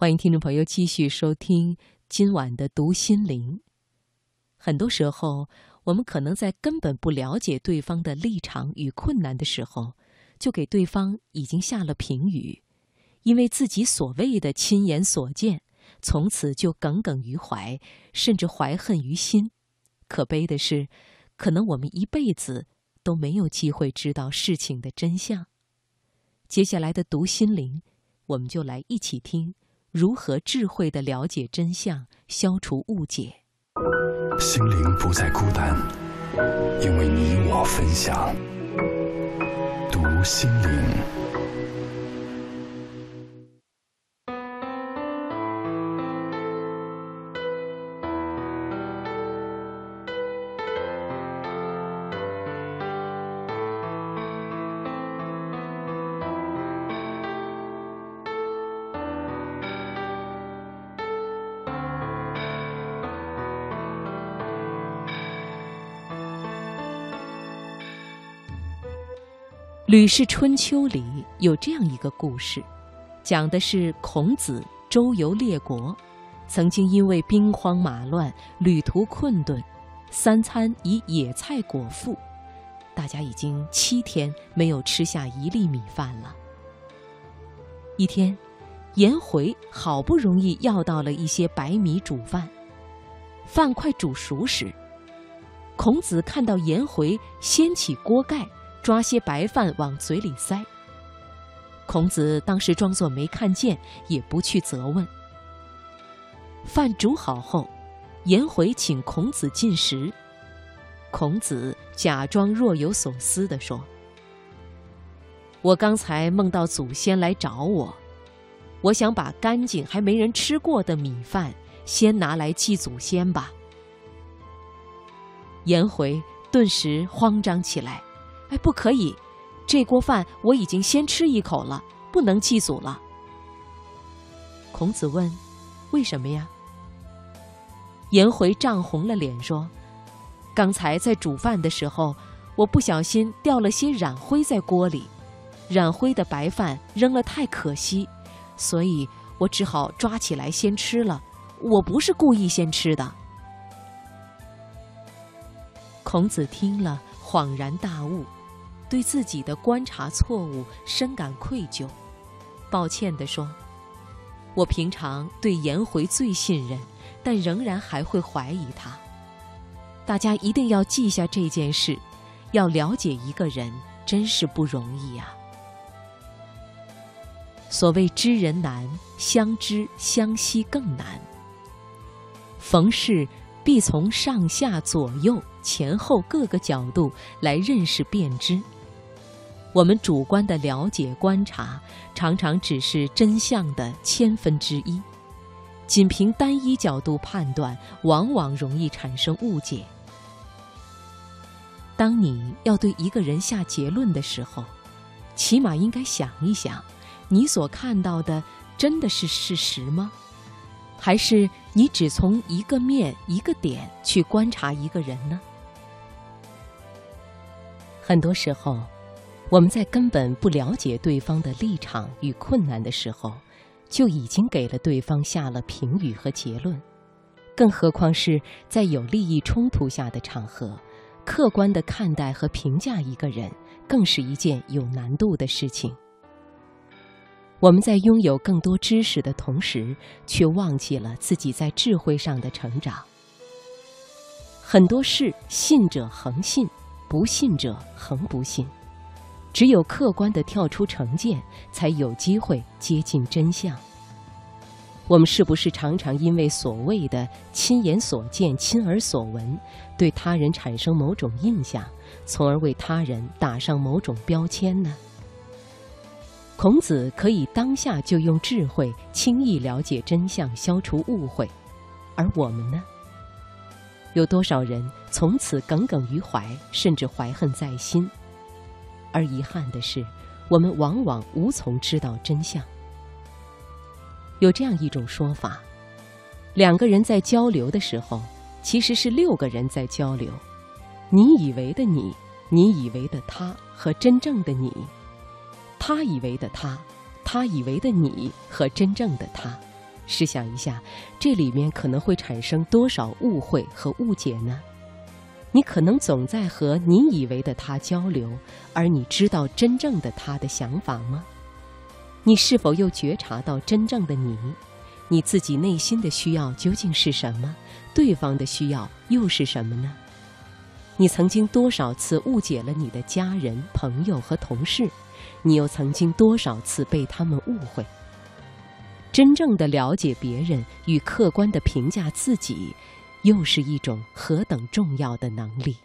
欢迎听众朋友继续收听今晚的读心灵。很多时候，我们可能在根本不了解对方的立场与困难的时候，就给对方已经下了评语，因为自己所谓的亲眼所见，从此就耿耿于怀，甚至怀恨于心。可悲的是，可能我们一辈子都没有机会知道事情的真相。接下来的读心灵，我们就来一起听。如何智慧的了解真相，消除误解？心灵不再孤单，因为你我分享。读心灵。《吕氏春秋》里有这样一个故事，讲的是孔子周游列国，曾经因为兵荒马乱、旅途困顿，三餐以野菜果腹，大家已经七天没有吃下一粒米饭了。一天，颜回好不容易要到了一些白米煮饭，饭快煮熟时，孔子看到颜回掀起锅盖。抓些白饭往嘴里塞。孔子当时装作没看见，也不去责问。饭煮好后，颜回请孔子进食。孔子假装若有所思地说：“我刚才梦到祖先来找我，我想把干净还没人吃过的米饭先拿来祭祖先吧。”颜回顿时慌张起来。哎，不可以！这锅饭我已经先吃一口了，不能祭祖了。孔子问：“为什么呀？”颜回涨红了脸说：“刚才在煮饭的时候，我不小心掉了些染灰在锅里，染灰的白饭扔了太可惜，所以我只好抓起来先吃了。我不是故意先吃的。”孔子听了，恍然大悟。对自己的观察错误深感愧疚，抱歉地说：“我平常对颜回最信任，但仍然还会怀疑他。大家一定要记下这件事，要了解一个人真是不容易呀。所谓知人难，相知相惜更难。逢事必从上下左右前后各个角度来认识辨知。”我们主观的了解观察，常常只是真相的千分之一。仅凭单一角度判断，往往容易产生误解。当你要对一个人下结论的时候，起码应该想一想：你所看到的真的是事实吗？还是你只从一个面、一个点去观察一个人呢？很多时候。我们在根本不了解对方的立场与困难的时候，就已经给了对方下了评语和结论，更何况是在有利益冲突下的场合，客观的看待和评价一个人，更是一件有难度的事情。我们在拥有更多知识的同时，却忘记了自己在智慧上的成长。很多事，信者恒信，不信者恒不信。只有客观的跳出成见，才有机会接近真相。我们是不是常常因为所谓的亲眼所见、亲耳所闻，对他人产生某种印象，从而为他人打上某种标签呢？孔子可以当下就用智慧轻易了解真相，消除误会，而我们呢？有多少人从此耿耿于怀，甚至怀恨在心？而遗憾的是，我们往往无从知道真相。有这样一种说法：两个人在交流的时候，其实是六个人在交流。你以为的你，你以为的他和真正的你，他以为的他，他以为的你和真正的他，试想一下，这里面可能会产生多少误会和误解呢？你可能总在和你以为的他交流，而你知道真正的他的想法吗？你是否又觉察到真正的你？你自己内心的需要究竟是什么？对方的需要又是什么呢？你曾经多少次误解了你的家人、朋友和同事？你又曾经多少次被他们误会？真正的了解别人与客观的评价自己，又是一种何等重要的能力！